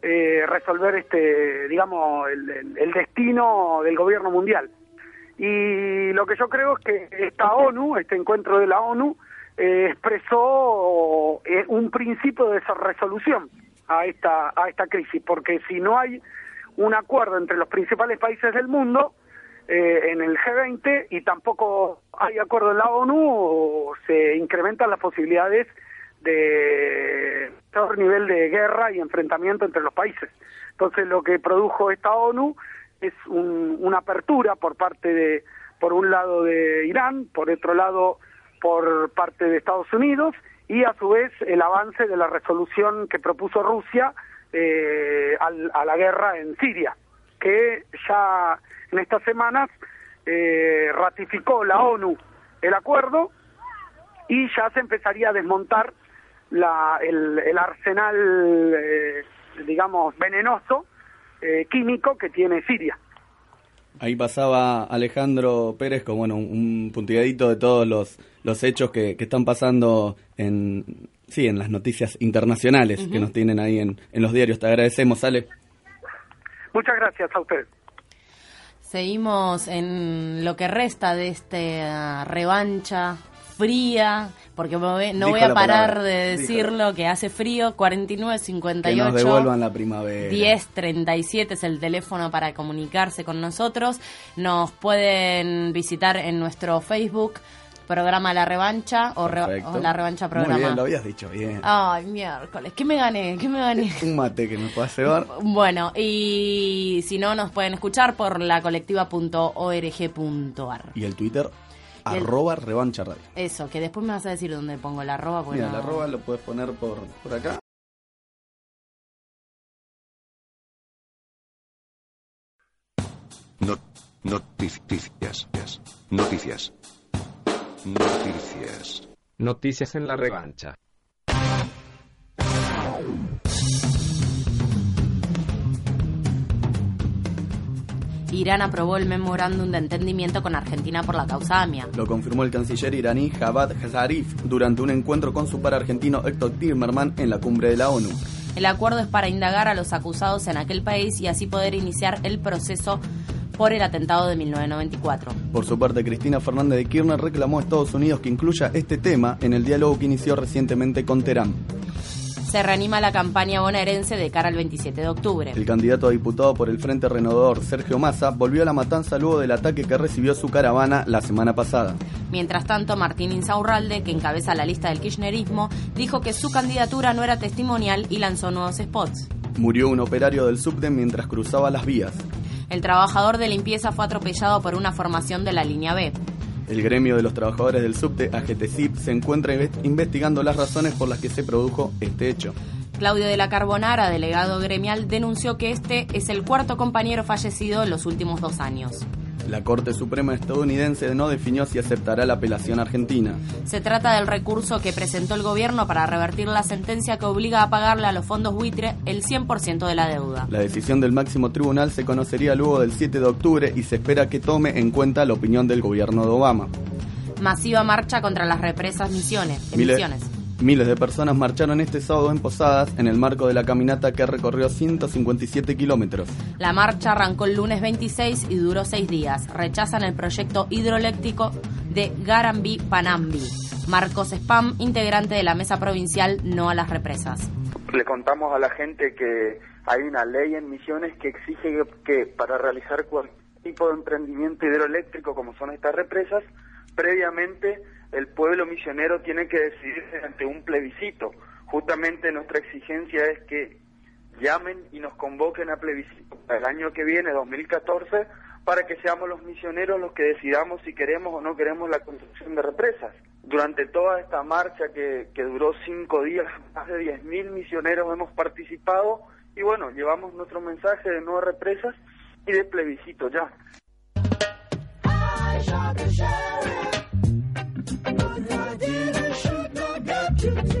eh, resolver este, digamos, el, el- el destino del gobierno mundial. Y lo que yo creo es que esta ONU, este encuentro de la ONU, eh, expresó eh, un principio de esa resolución a esta, a esta crisis, porque si no hay un acuerdo entre los principales países del mundo eh, en el G20 y tampoco hay acuerdo en la ONU, se incrementan las posibilidades de mayor nivel de guerra y enfrentamiento entre los países. Entonces, lo que produjo esta ONU es un- una apertura por parte de, por un lado de Irán, por otro lado por parte de Estados Unidos y a su vez el avance de la resolución que propuso Rusia eh, al- a la guerra en Siria, que ya en estas semanas eh, ratificó la ONU el acuerdo y ya se empezaría a desmontar la, el, el arsenal, eh, digamos, venenoso, eh, químico que tiene Siria. Ahí pasaba Alejandro Pérez con bueno, un puntilladito de todos los, los hechos que, que están pasando en, sí, en las noticias internacionales que nos tienen ahí en, en los diarios. Te agradecemos, Ale. Muchas gracias a ustedes. Seguimos en lo que resta de esta revancha fría, porque no Dijo voy a parar de dijo. decirlo, que hace frío, 49, Que 58. nos devuelvan la primavera. 1037 es el teléfono para comunicarse con nosotros. Nos pueden visitar en nuestro Facebook, programa La Revancha o, Re- Perfecto. o La Revancha Programa. Muy bien, lo habías dicho bien. Ay, miércoles, ¿qué me gané? ¿Qué me gané? Un mate que me pueda llevar. Bueno, y si no, nos pueden escuchar por la colectiva.org.ar. Y el Twitter, Y el- arroba revancha radio. Eso, que después me vas a decir dónde pongo la arroba. Mira, no- el arroba lo puedes poner por, por acá. No- noticias. Noticias. Noticias. Noticias en la revancha. Irán aprobó el memorándum de entendimiento con Argentina por la causa AMIA. Lo confirmó el canciller iraní Javad Zarif durante un encuentro con su par argentino Héctor Timerman en la cumbre de la ONU. El acuerdo es para indagar a los acusados en aquel país y así poder iniciar el proceso por el atentado de 1994. Por su parte, Cristina Fernández de Kirchner reclamó a Estados Unidos que incluya este tema en el diálogo que inició recientemente con Teherán. Se reanima la campaña bonaerense de cara al 27 de octubre. El candidato a diputado por el Frente Renovador, Sergio Massa, volvió a la matanza luego del ataque que recibió su caravana la semana pasada. Mientras tanto, Martín Insaurralde, que encabeza la lista del kirchnerismo, dijo que su candidatura no era testimonial y lanzó nuevos spots. Murió un operario del subte mientras cruzaba las vías. El trabajador de limpieza fue atropellado por una formación de la línea B. El gremio de los trabajadores del subte, AGTCIP, se encuentra inve- investigando las razones por las que se produjo este hecho. Claudio de la Carbonara, delegado gremial, denunció que este es el cuarto compañero fallecido en los últimos dos años. La Corte Suprema estadounidense no definió si aceptará la apelación argentina. Se trata del recurso que presentó el gobierno para revertir la sentencia que obliga a pagarle a los fondos buitre el 100% de la deuda. La decisión del máximo tribunal se conocería luego del 7 de octubre y se espera que tome en cuenta la opinión del gobierno de Obama. Masiva marcha contra las represas misiones. Miles, emisiones. Miles de personas marcharon este sábado en Posadas en el marco de la caminata que recorrió 157 kilómetros. La marcha arrancó el lunes 26 y duró seis días. Rechazan el proyecto hidroeléctrico de Garambi-Panambi. Marcos Spam, integrante de la mesa provincial No a las Represas. Le contamos a la gente que hay una ley en Misiones que exige que, que para realizar cualquier tipo de emprendimiento hidroeléctrico como son estas represas, previamente el pueblo misionero tiene que decidir ante un plebiscito. Justamente nuestra exigencia es que llamen y nos convoquen a plebiscito el año que viene, 2014, para que seamos los misioneros los que decidamos si queremos o no queremos la construcción de represas. Durante toda esta marcha que, que duró cinco días, más de 10.000 misioneros hemos participado y bueno, llevamos nuestro mensaje de no represas y de plebiscito ya. Another I should not get you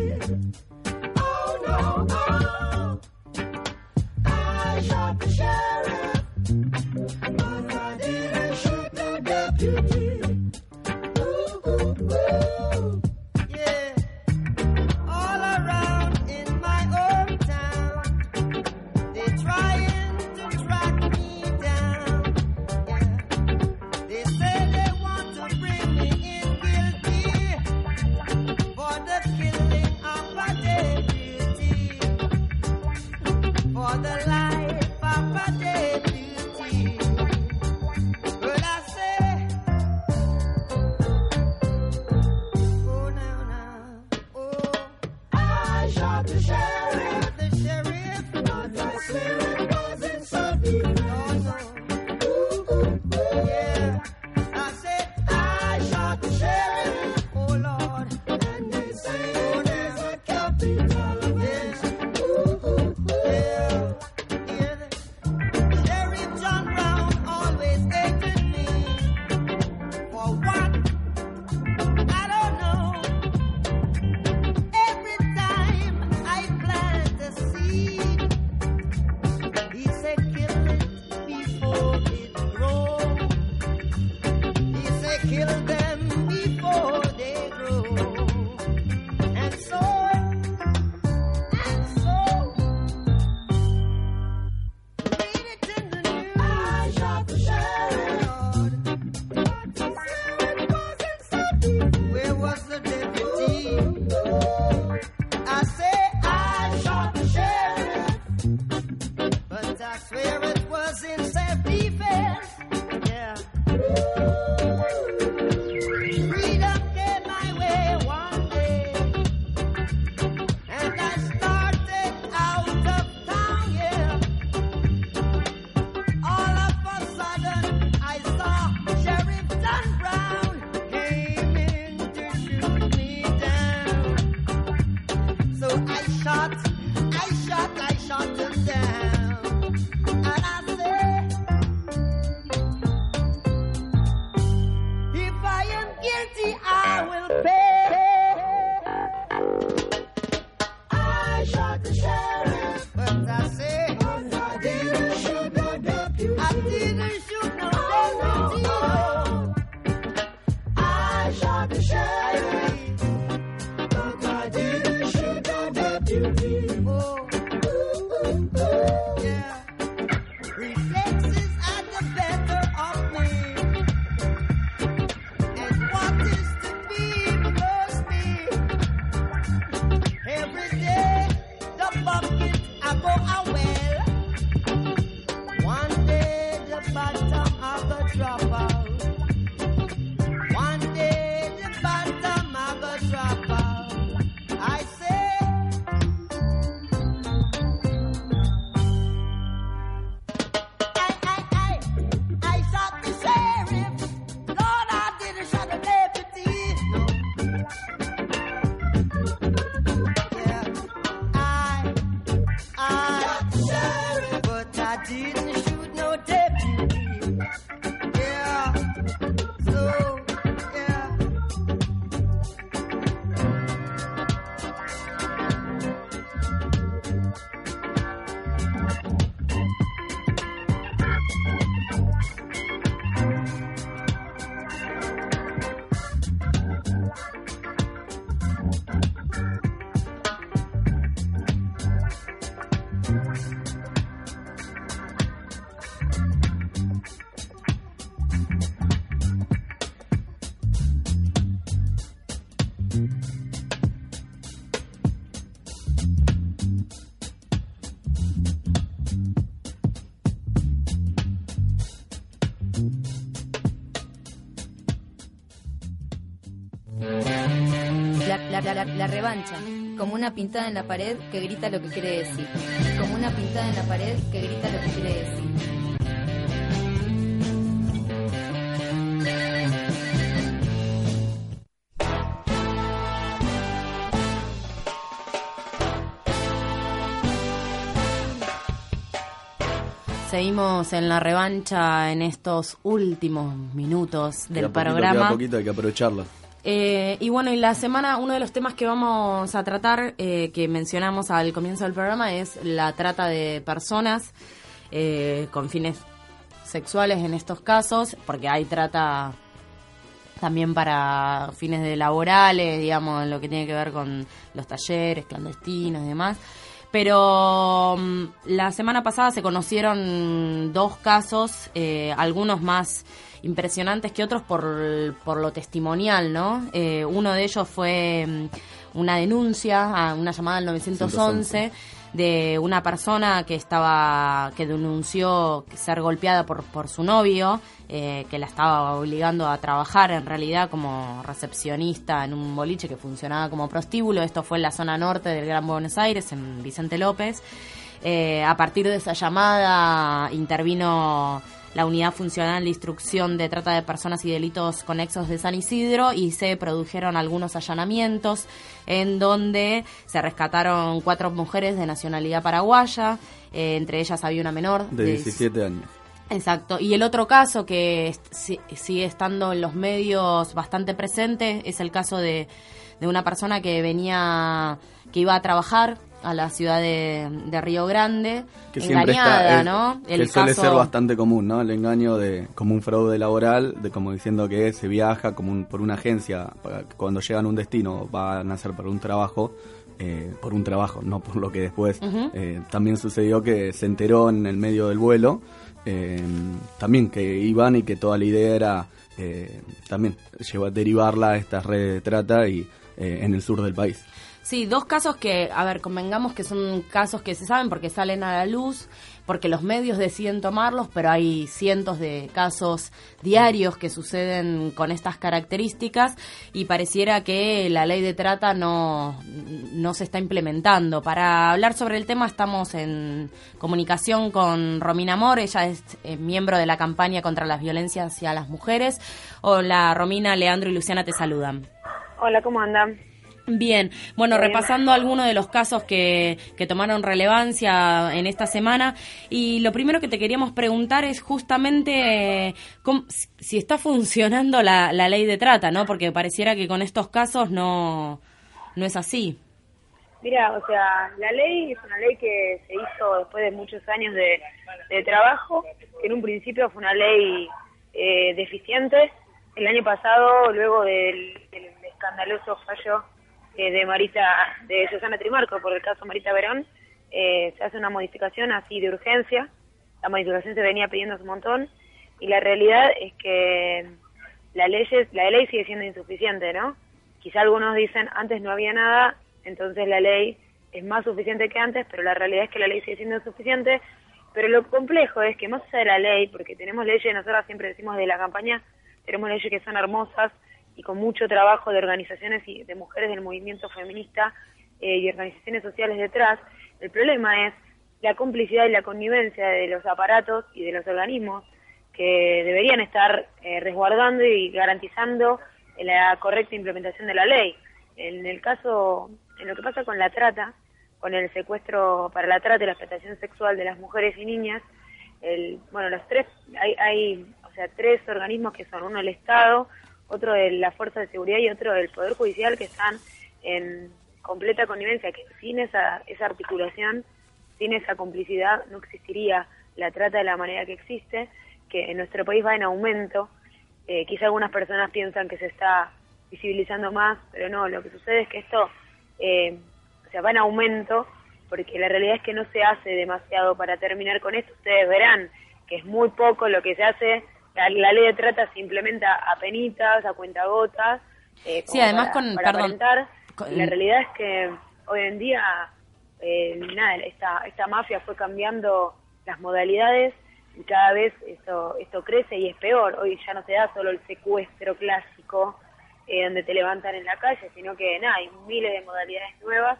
la, revancha, como una pintada en la pared que grita lo que quiere decir. Como una pintada en la pared que grita lo que quiere decir. Seguimos en la revancha en estos últimos minutos del programa. Poquito, hay que aprovecharlo. Eh, y bueno, y la semana, uno de los temas que vamos a tratar, eh, que mencionamos al comienzo del programa, es la trata de personas eh, con fines sexuales en estos casos, porque hay trata también para fines de laborales, digamos, lo que tiene que ver con los talleres clandestinos y demás. Pero mm, la semana pasada se conocieron dos casos, eh, algunos más impresionantes que otros por, por lo testimonial, ¿no? Eh, uno de ellos fue mm, una denuncia, a una llamada al 911 de una persona que estaba que denunció ser golpeada por, por su novio eh, que la estaba obligando a trabajar en realidad como recepcionista en un boliche que funcionaba como prostíbulo. Esto fue en la zona norte del Gran Buenos Aires en Vicente López. Eh, a partir de esa llamada intervino la Unidad Funcional de Instrucción de Trata de Personas y Delitos Conexos de San Isidro y se produjeron algunos allanamientos en donde se rescataron cuatro mujeres de nacionalidad paraguaya, eh, entre ellas había una menor De 17 años. Exacto. Y el otro caso que sigue estando en los medios bastante presente es el caso de, de una persona que venía, que iba a trabajar a la ciudad de, de Río Grande, Que siempre engañada, está, es- ¿no? que suele ser bastante común, ¿no? El engaño de como un fraude laboral, de como diciendo que se viaja como un- por una agencia, para cuando llegan a un destino van a hacer para un trabajo, eh, por un trabajo, no por lo que después. Eh, también sucedió que se enteró en el medio del vuelo, eh, también que iban y que toda la idea era eh, también llevar, derivarla a estas redes de trata y eh, en el sur del país. Sí, dos casos que, a ver, convengamos que son casos que se saben porque salen a la luz, porque los medios deciden tomarlos, pero hay cientos de casos diarios que suceden con estas características y pareciera que la ley de trata no, no se está implementando. Para hablar sobre el tema estamos en comunicación con Romina Amor, ella es eh, miembro de la campaña contra las violencias hacia las mujeres. Hola Romina, Leandro y Luciana te saludan. Hola, ¿cómo andan? Bien, bueno, Bien. repasando algunos de los casos que, que tomaron relevancia en esta semana, y lo primero que te queríamos preguntar es justamente eh, cómo- si está funcionando la, la ley de trata, ¿no? Porque pareciera que con estos casos no, no es así. Mira, o sea, la ley es una ley que se hizo después de muchos años de, de trabajo, que en un principio fue una ley eh, deficiente. El año pasado, luego del, del escandaloso fallo eh, de Marita, de Susana Trimarco por el caso Marita Verón, eh, se hace una modificación así de urgencia. La modificación se venía pidiendo hace un montón y la realidad es que la ley, la ley sigue siendo insuficiente, ¿no? Quizá algunos dicen antes no había nada, entonces la ley es más suficiente que antes, pero la realidad es que la ley sigue siendo insuficiente. Pero lo complejo es que más allá de la ley, porque tenemos leyes, nosotros siempre decimos de la campaña, tenemos leyes que son hermosas y con mucho trabajo de organizaciones y de mujeres del movimiento feminista eh, y organizaciones sociales detrás. El problema es la complicidad y la connivencia de los aparatos y de los organismos que deberían estar eh, resguardando y garantizando la correcta implementación de la ley. En el caso, en lo que pasa con la trata, con el secuestro para la trata y la explotación sexual de las mujeres y niñas, el, bueno, los tres, hay, hay, o sea, tres organismos que son, uno el Estado, otro de la Fuerza de Seguridad y otro del Poder Judicial que están en completa connivencia, que sin esa, esa articulación, sin esa complicidad, no existiría la trata de la manera que existe, que en nuestro país va en aumento. Eh, quizá algunas personas piensan que se está visibilizando más, pero no, lo que sucede es que esto eh, o sea, va en aumento, porque la realidad es que no se hace demasiado para terminar con esto. Ustedes verán que es muy poco lo que se hace. La, la ley de trata se implementa a penitas, a cuentagotas. Eh, Sí, además para- con- para perdón, aparentar. con- Y la realidad es que hoy en día eh, nada, esta, esta mafia fue cambiando las modalidades y cada vez esto, esto crece y es peor. Hoy ya no se da solo el secuestro clásico eh, donde te levantan en la calle, sino que nada, hay miles de modalidades nuevas,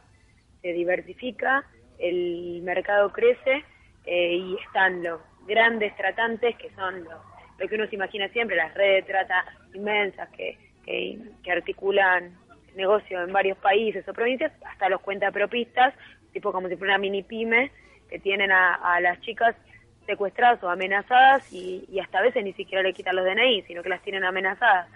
se diversifica, el mercado crece eh, y están los grandes tratantes que son los, lo que uno se imagina siempre, las redes de trata inmensas que, que, articulan negocio en varios países o provincias, hasta los cuentapropistas, tipo como si fuera una mini pyme, que tienen a, a las chicas secuestradas o amenazadas y, y hasta a veces ni siquiera le quitan los DNI, sino que las tienen amenazadas.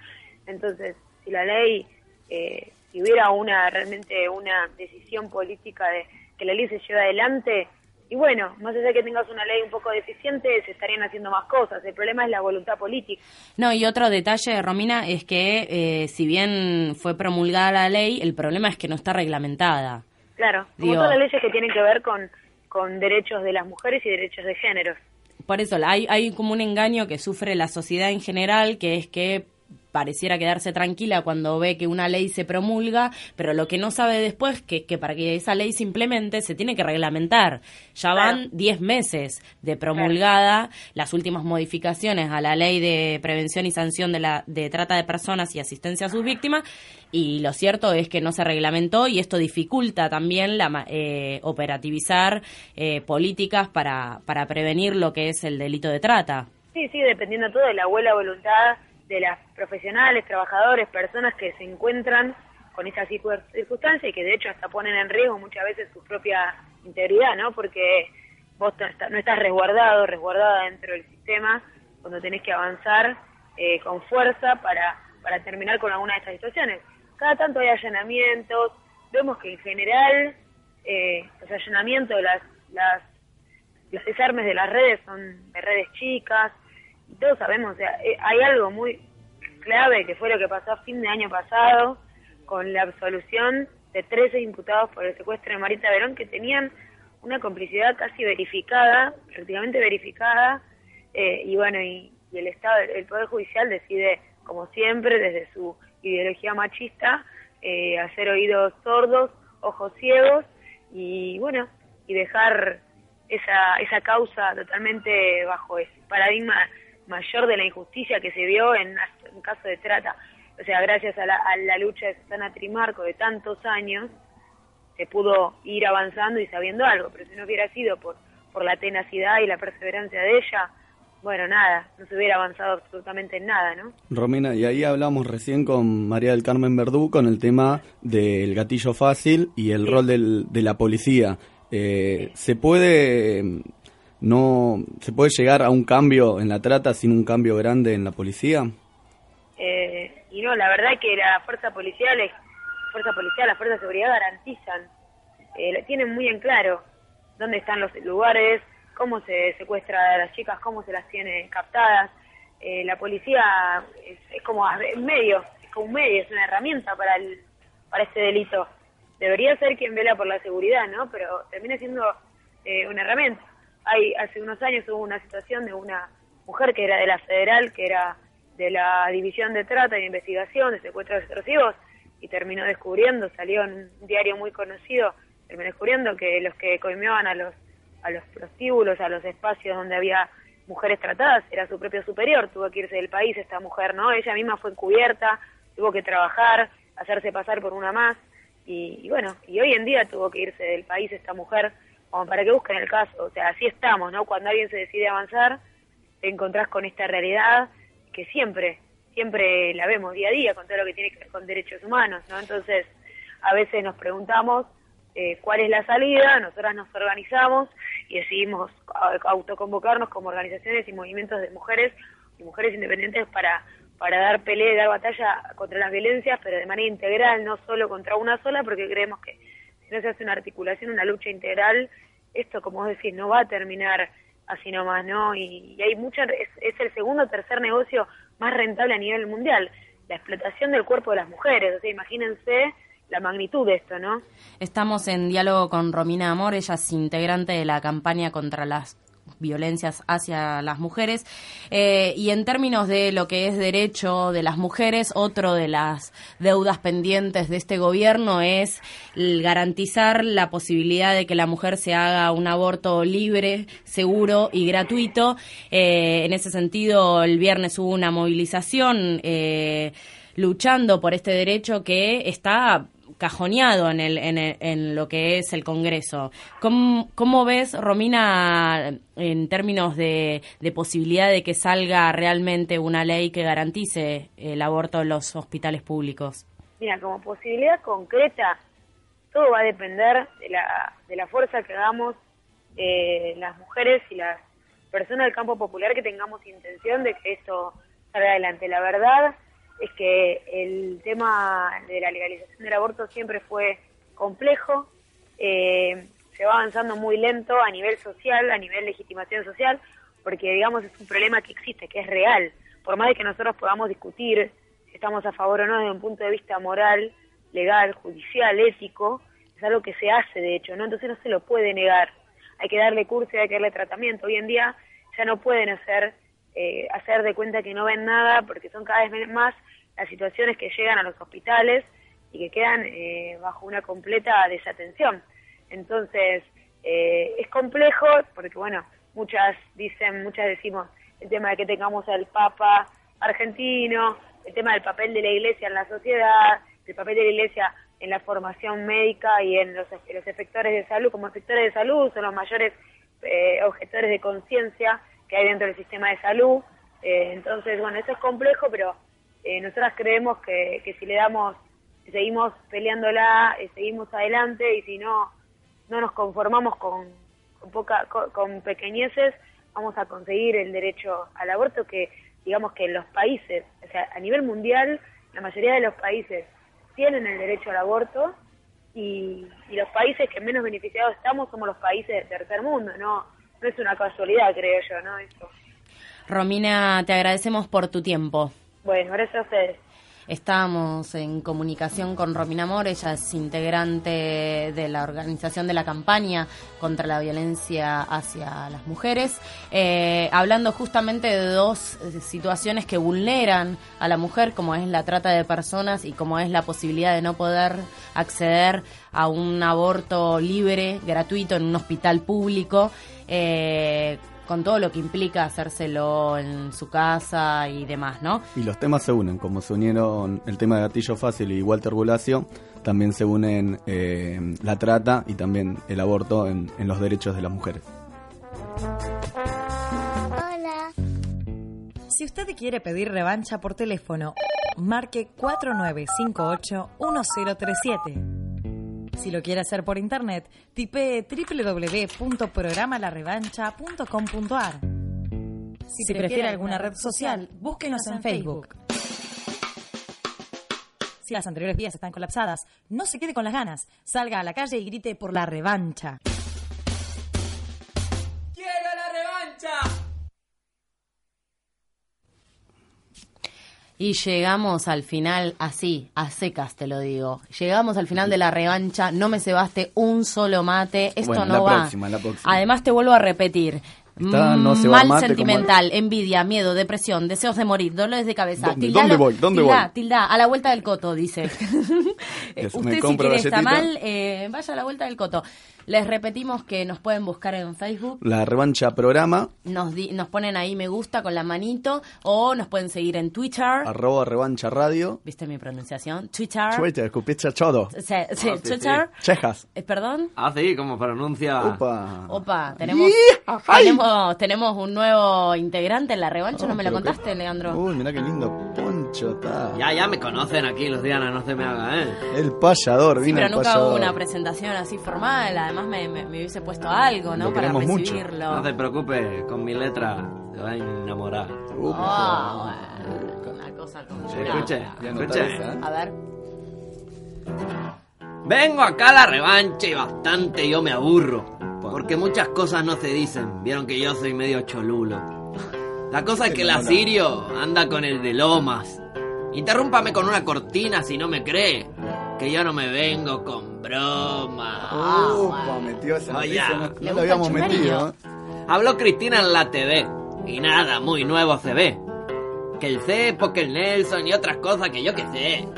Entonces, si la ley, eh, si hubiera una realmente una decisión política de que la ley se lleve adelante, y bueno, más allá de que tengas una ley un poco deficiente, se estarían haciendo más cosas. El problema es la voluntad política. No, y otro detalle, Romina, es que eh, si bien fue promulgada la ley, el problema es que no está reglamentada. Claro, como Digo- todas las leyes que tienen que ver con, con derechos de las mujeres y derechos de género. Por eso hay, hay como un engaño que sufre la sociedad en general, que es que pareciera quedarse tranquila cuando ve que una ley se promulga, pero lo que no sabe después que que para que esa ley se implemente se tiene que reglamentar. Ya van 10 meses de promulgada las últimas modificaciones a la ley de prevención y sanción de la de trata de personas y asistencia a sus víctimas y lo cierto es que no se reglamentó y esto dificulta también la eh, operativizar eh, políticas para para prevenir lo que es el delito de trata. Sí, sí, dependiendo todo de la buena voluntad de las profesionales, trabajadores, personas que se encuentran con circu- circunstancia y que de hecho hasta ponen en riesgo muchas veces su propia integridad, ¿no? Porque vos no estás- resguardado, resguardada dentro del sistema cuando tenés que avanzar eh, con fuerza para, para terminar con alguna de estas situaciones. Cada tanto hay allanamientos, vemos que en general eh, los allanamientos, las, las los desarmes de las redes son de redes chicas, todos sabemos, o sea, eh, hay algo muy clave que fue lo que pasó a fin de año pasado con la absolución de 13 imputados por el secuestro de Marita Verón que tenían una complicidad casi verificada, prácticamente verificada, eh, y bueno, y, y el Estado, el Poder Judicial decide, como siempre, desde su ideología machista, eh, hacer oídos sordos, ojos ciegos, y bueno, y dejar esa, esa causa totalmente bajo ese paradigma mayor de la injusticia que se vio en un caso de trata. O sea, gracias a la, a la lucha de Susana Trimarco de tantos años, se pudo ir avanzando y sabiendo algo, pero si no hubiera sido por, por la tenacidad y la perseverancia de ella, bueno, nada, no se hubiera avanzado absolutamente en nada, ¿no? Romina, y ahí hablamos recién con María del Carmen Verdú con el tema del gatillo fácil y el rol del- de la policía. Eh, ¿Se puede no se puede llegar a un cambio en la trata sin un cambio grande en la policía? Eh, y no, la verdad que la fuerza policial, es- fuerza policial, la fuerza de seguridad garantizan, eh, tienen muy en claro dónde están los lugares, cómo se secuestra a las chicas, cómo se las tiene captadas. Eh, la policía es, es como un medio, es como un medio, es una herramienta para el, para este delito. Debería ser quien vela por la seguridad, ¿no? Pero termina siendo eh, una herramienta. Hay, hace unos años hubo una situación de una mujer que era de la federal, que era de la división de trata y de investigación de secuestros extorsivos y terminó descubriendo, salió en un diario muy conocido, terminó descubriendo que los que coimeaban a los a los prostíbulos, a los espacios donde había mujeres tratadas, era su propio superior, tuvo que irse del país esta mujer, ¿no? Ella misma fue encubierta, tuvo que trabajar, hacerse pasar por una más, y, y bueno, y hoy en día tuvo que irse del país esta mujer, como para que busquen el caso, o sea, así estamos, ¿no? Cuando alguien se decide avanzar, te encontrás con esta realidad que siempre, siempre la vemos día a día con todo lo que tiene que ver con derechos humanos, ¿no? Entonces, a veces nos preguntamos eh, cuál es la salida, nosotras nos organizamos y decidimos autoconvocarnos como organizaciones y movimientos de mujeres y mujeres independientes para, para dar pelea dar batalla contra las violencias, pero de manera integral, no solo contra una sola, porque creemos que si no se hace una articulación, una lucha integral, esto, como vos decís, no va a terminar así nomás, ¿no? Y, hay mucha, es, es el segundo o tercer negocio más rentable a nivel mundial, la explotación del cuerpo de las mujeres, o sea, imagínense la magnitud de esto, ¿no? Estamos en diálogo con Romina Amor, ella es integrante de la campaña contra las violencias hacia las mujeres. Eh, y en términos de lo que es derecho de las mujeres otro de las deudas pendientes de este gobierno es garantizar la posibilidad de que la mujer se haga un aborto libre seguro y gratuito. Eh, en ese sentido el viernes hubo una movilización eh, luchando por este derecho que está cajoneado en, el, en, el- en lo que es el Congreso. ¿Cómo, ves, Romina, en términos de, de posibilidad de que salga realmente una ley que garantice el aborto en los hospitales públicos? Mira, como posibilidad concreta, todo va a depender de la, de la fuerza que hagamos eh, las mujeres y las personas del campo popular que tengamos intención de que esto salga adelante. La verdad es que el tema de la legalización del aborto siempre fue complejo. Eh, se va avanzando muy lento a nivel social, a nivel legitimación social, porque digamos es un problema que existe, que es real. Por más de que nosotros podamos discutir si estamos a favor o no desde un punto de vista moral, legal, judicial, ético, es algo que se hace de hecho, ¿no? Entonces no se lo puede negar. Hay que darle curso y hay que darle tratamiento. Hoy en día ya no pueden hacer eh, hacer de cuenta que no ven nada porque son cada vez más las situaciones que llegan a los hospitales y que quedan eh, bajo una completa desatención. Entonces, eh, es complejo porque, bueno, muchas dicen, muchas decimos el tema de que tengamos al Papa argentino, el tema del papel de la Iglesia en la sociedad, el papel de la Iglesia en la formación médica y en los, los efectores de salud, como efectores de salud son los mayores eh, objetores de conciencia que hay dentro del sistema de salud. Eh, entonces, bueno, eso es complejo, pero eh, nosotras creemos que, que si le damos, seguimos peleándola, eh, seguimos adelante y si no, no nos conformamos con, con, poca, con, con pequeñeces, vamos a conseguir el derecho al aborto que, digamos que los países, o sea, a nivel mundial, la mayoría de los países tienen el derecho al aborto y, y los países que menos beneficiados estamos somos los países del tercer mundo, no, no es una casualidad, creo yo, ¿no? Eso. Romina, te agradecemos por tu tiempo. Bueno, gracias a ustedes. Estamos en comunicación con Romina Mor, ella es integrante de la organización de la campaña contra la violencia hacia las mujeres, eh, hablando justamente de dos situaciones que vulneran a la mujer, como es la trata de personas y como es la posibilidad de no poder acceder a un aborto libre, gratuito, en un hospital público. Eh, con todo lo que implica hacérselo en su casa y demás, ¿no? Y los temas se unen, como se unieron el tema de Gatillo Fácil y Walter Bulacio, también se unen eh, la trata y también el aborto en, en los derechos de las mujeres. Hola. Si usted quiere pedir revancha por teléfono, marque 4958-1037. Si lo quiere hacer por internet, tipee www.programalarevancha.com.ar. Si, prefiere alguna red social, búsquenos en Facebook. Si las anteriores vías están colapsadas, no se quede con las ganas. Salga a la calle y grite por la revancha. Y llegamos al final, así, a secas te lo digo. Llegamos al final de la revancha, no me cebaste un solo mate, esto Bueno, no la va. próxima, la próxima. Además te vuelvo a repetir. Está, no Mm, se mal mate sentimental, envidia, miedo, depresión, deseos de morir, dolores de cabeza. ¿Dónde- Tildá dónde voy? ¿Dónde tildá, voy? Tildá, a la vuelta del coto, dice. Usted si quiere está mal, eh, vaya a la vuelta del coto. Les repetimos que nos pueden buscar en Facebook. La revancha programa, Nos, di- nos ponen ahí me gusta con la manito o nos pueden seguir en Twitter. arroba revancha radio. ¿Viste mi pronunciación? Twitter. Twitter, escupiste todo. Sí, sí, Ah, sí, Twitter. Chejas. Eh, ¿Perdón? Ah, sí, como pronuncia. Opa. Opa, tenemos, tenemos, tenemos un nuevo integrante en la revancha, ¿no me lo qué- contaste, Leandro? Uy, mirá qué lindo está. Ya, ya me conocen aquí, Luciana, no se me haga, ¿eh? El payador, Sí, vino pero el nunca payador. hubo una presentación así formal, además me, me, me hubiese puesto algo, ¿no? Lo Para queremos mucho. recibirlo. No te preocupes, con mi letra te va a enamorar. Ah, bueno, una cosa como Sí, escuche, escuche. ¿eh? A ver. Vengo acá a la revancha y bastante yo me aburro. Porque muchas cosas no se dicen. Vieron que yo soy medio cholulo. La cosa es que la Sirio anda con el de Lomas. Interrúmpame con una cortina si no me cree. Que yo no me vengo con broma. Upa, metió esa noticia, no, ¿le no lo habíamos el metido. ¿eh? Habló Cristina en la TV. Y nada, muy nuevo se ve. Que el cepo, que el Nelson y otras cosas que yo que sé.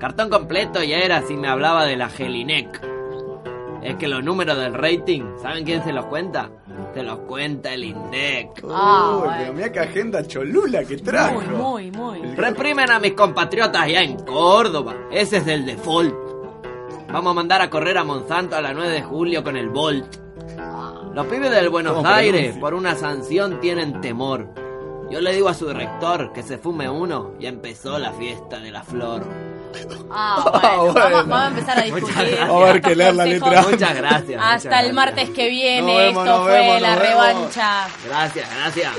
Cartón completo ya era si me hablaba de la Gelinec. Es que los números del rating, ¿saben quién se los cuenta? Se los cuenta el INDEC. Ah, Uy, pero mirá qué agenda cholula que trajo. Muy, muy, muy. Reprimen a mis compatriotas allá en Córdoba. Ese es el default. Vamos a mandar a correr a Monsanto a la 9 de julio con el Volt. Los pibes del Buenos ¿Cómo Aires pronuncia? por una sanción tienen temor. Yo le digo a su rector que se fume uno y empezó la fiesta de la flor. Ah, bueno, bueno. Vamos, vamos a empezar a discutir. Vamos a ver que leer la letra. Muchas gracias. muchas Hasta el gracias. martes que viene, vemos, esto fue vemos, la revancha. Gracias, gracias.